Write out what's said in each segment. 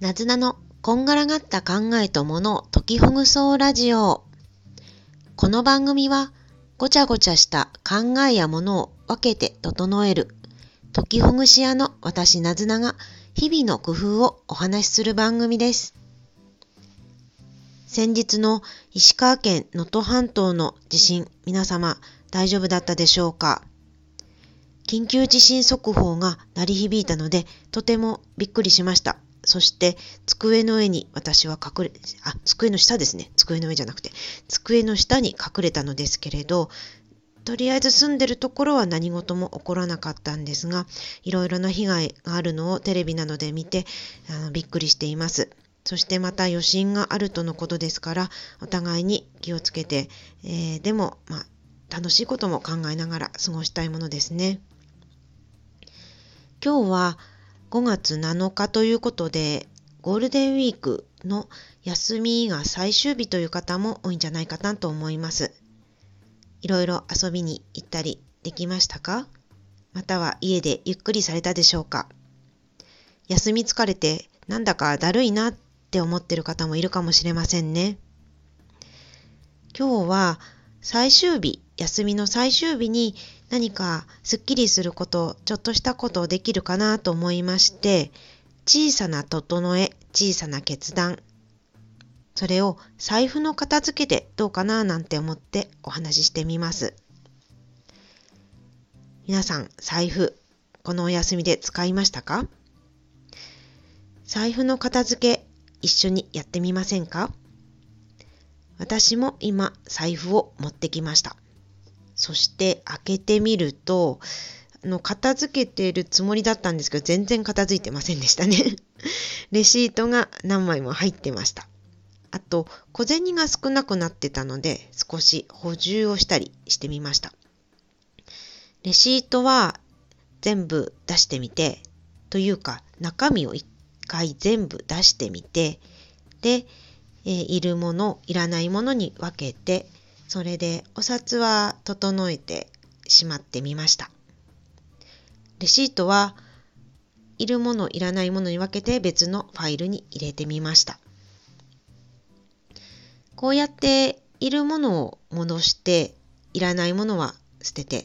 なずなのこんがらがった考えとものを解きほぐそうラジオ。この番組はごちゃごちゃした考えやものを分けて整える解きほぐし屋の私なずなが日々の工夫をお話しする番組です。先日の石川県能登半島の地震、皆様大丈夫だったでしょうか？緊急地震速報が鳴り響いたので、とてもびっくりしました。そして、机の上に私は隠れ、あ、机の下ですね。机の上じゃなくて、机の下に隠れたのですけれど、とりあえず住んでるところは何事も起こらなかったんですが、いろいろな被害があるのをテレビなどで見て、あのびっくりしています。そしてまた余震があるとのことですから、お互いに気をつけて、えー、でも、まあ、楽しいことも考えながら過ごしたいものですね。今日は5月7日ということで、ゴールデンウィークの休みが最終日という方も多いんじゃないかなと思います。いろいろ遊びに行ったりできましたか？または家でゆっくりされたでしょうか？休み疲れてなんだかだるいなって思ってる方もいるかもしれませんね。今日は最終日、休みの最終日に何かすっきりすること、ちょっとしたことできるかなと思いまして、小さな整え、小さな決断。それを財布の片付けでどうかななんて思ってお話ししてみます。皆さん、財布、このお休みで使いましたか？財布の片付け、一緒にやってみませんか？私も今、財布を持ってきました。そして開けてみると、あの片付けているつもりだったんですけど、全然片付いてませんでしたね。レシートが何枚も入ってました。あと、小銭が少なくなってたので、少し補充をしたりしてみました。レシートは全部出してみて、というか中身を一回全部出してみて、で、えー、いるもの、いらないものに分けて、それでお札は整えてしまってみました。レシートはいるものいらないものに分けて別のファイルに入れてみました。こうやっているものを戻していらないものは捨ててっ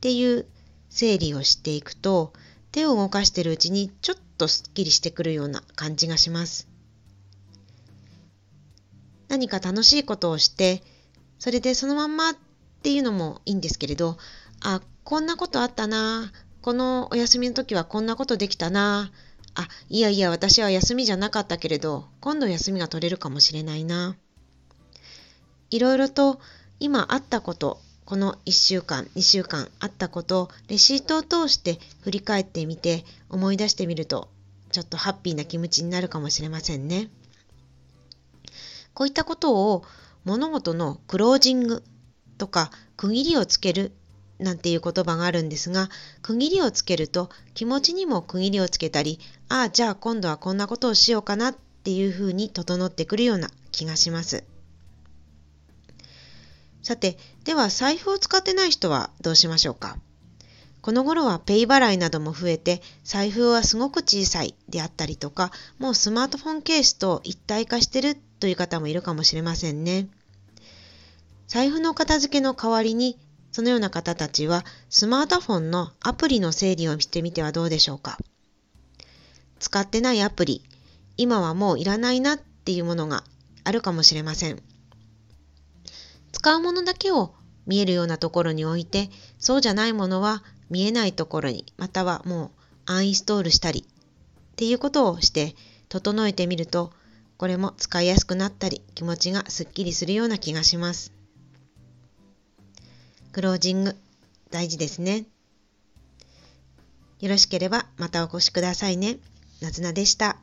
ていう整理をしていくと手を動かしているうちにちょっとすっきりしてくるような感じがします。何か楽しいことをしてそれでそのまんまっていうのもいいんですけれど、あ、こんなことあったな。このお休みの時はこんなことできたな。あ、いやいや、私は休みじゃなかったけれど、今度休みが取れるかもしれないな。いろいろと今あったこと、この1週間、2週間あったことをレシートを通して振り返ってみて思い出してみると、ちょっとハッピーな気持ちになるかもしれませんね。こういったことを物事のクロージングとか区切りをつけるなんていう言葉があるんですが、区切りをつけると気持ちにも区切りをつけたり、ああ、じゃあ今度はこんなことをしようかなっていうふうに整ってくるような気がします。さて、では財布を使ってない人はどうしましょうか？この頃はペイ払いなども増えて、財布はすごく小さいであったりとか、もうスマートフォンケースと一体化してるという方もいるかもしれませんね。財布の片付けの代わりに、そのような方たちはスマートフォンのアプリの整理をしてみてはどうでしょうか。使ってないアプリ、今はもういらないなっていうものがあるかもしれません。使うものだけを見えるようなところに置いて、そうじゃないものは見えないところに、またはもうアンインストールしたりっていうことをして整えてみると、これも使いやすくなったり気持ちがすっきりするような気がします。クロージング大事ですね。よろしければまたお越しくださいね。なずなでした。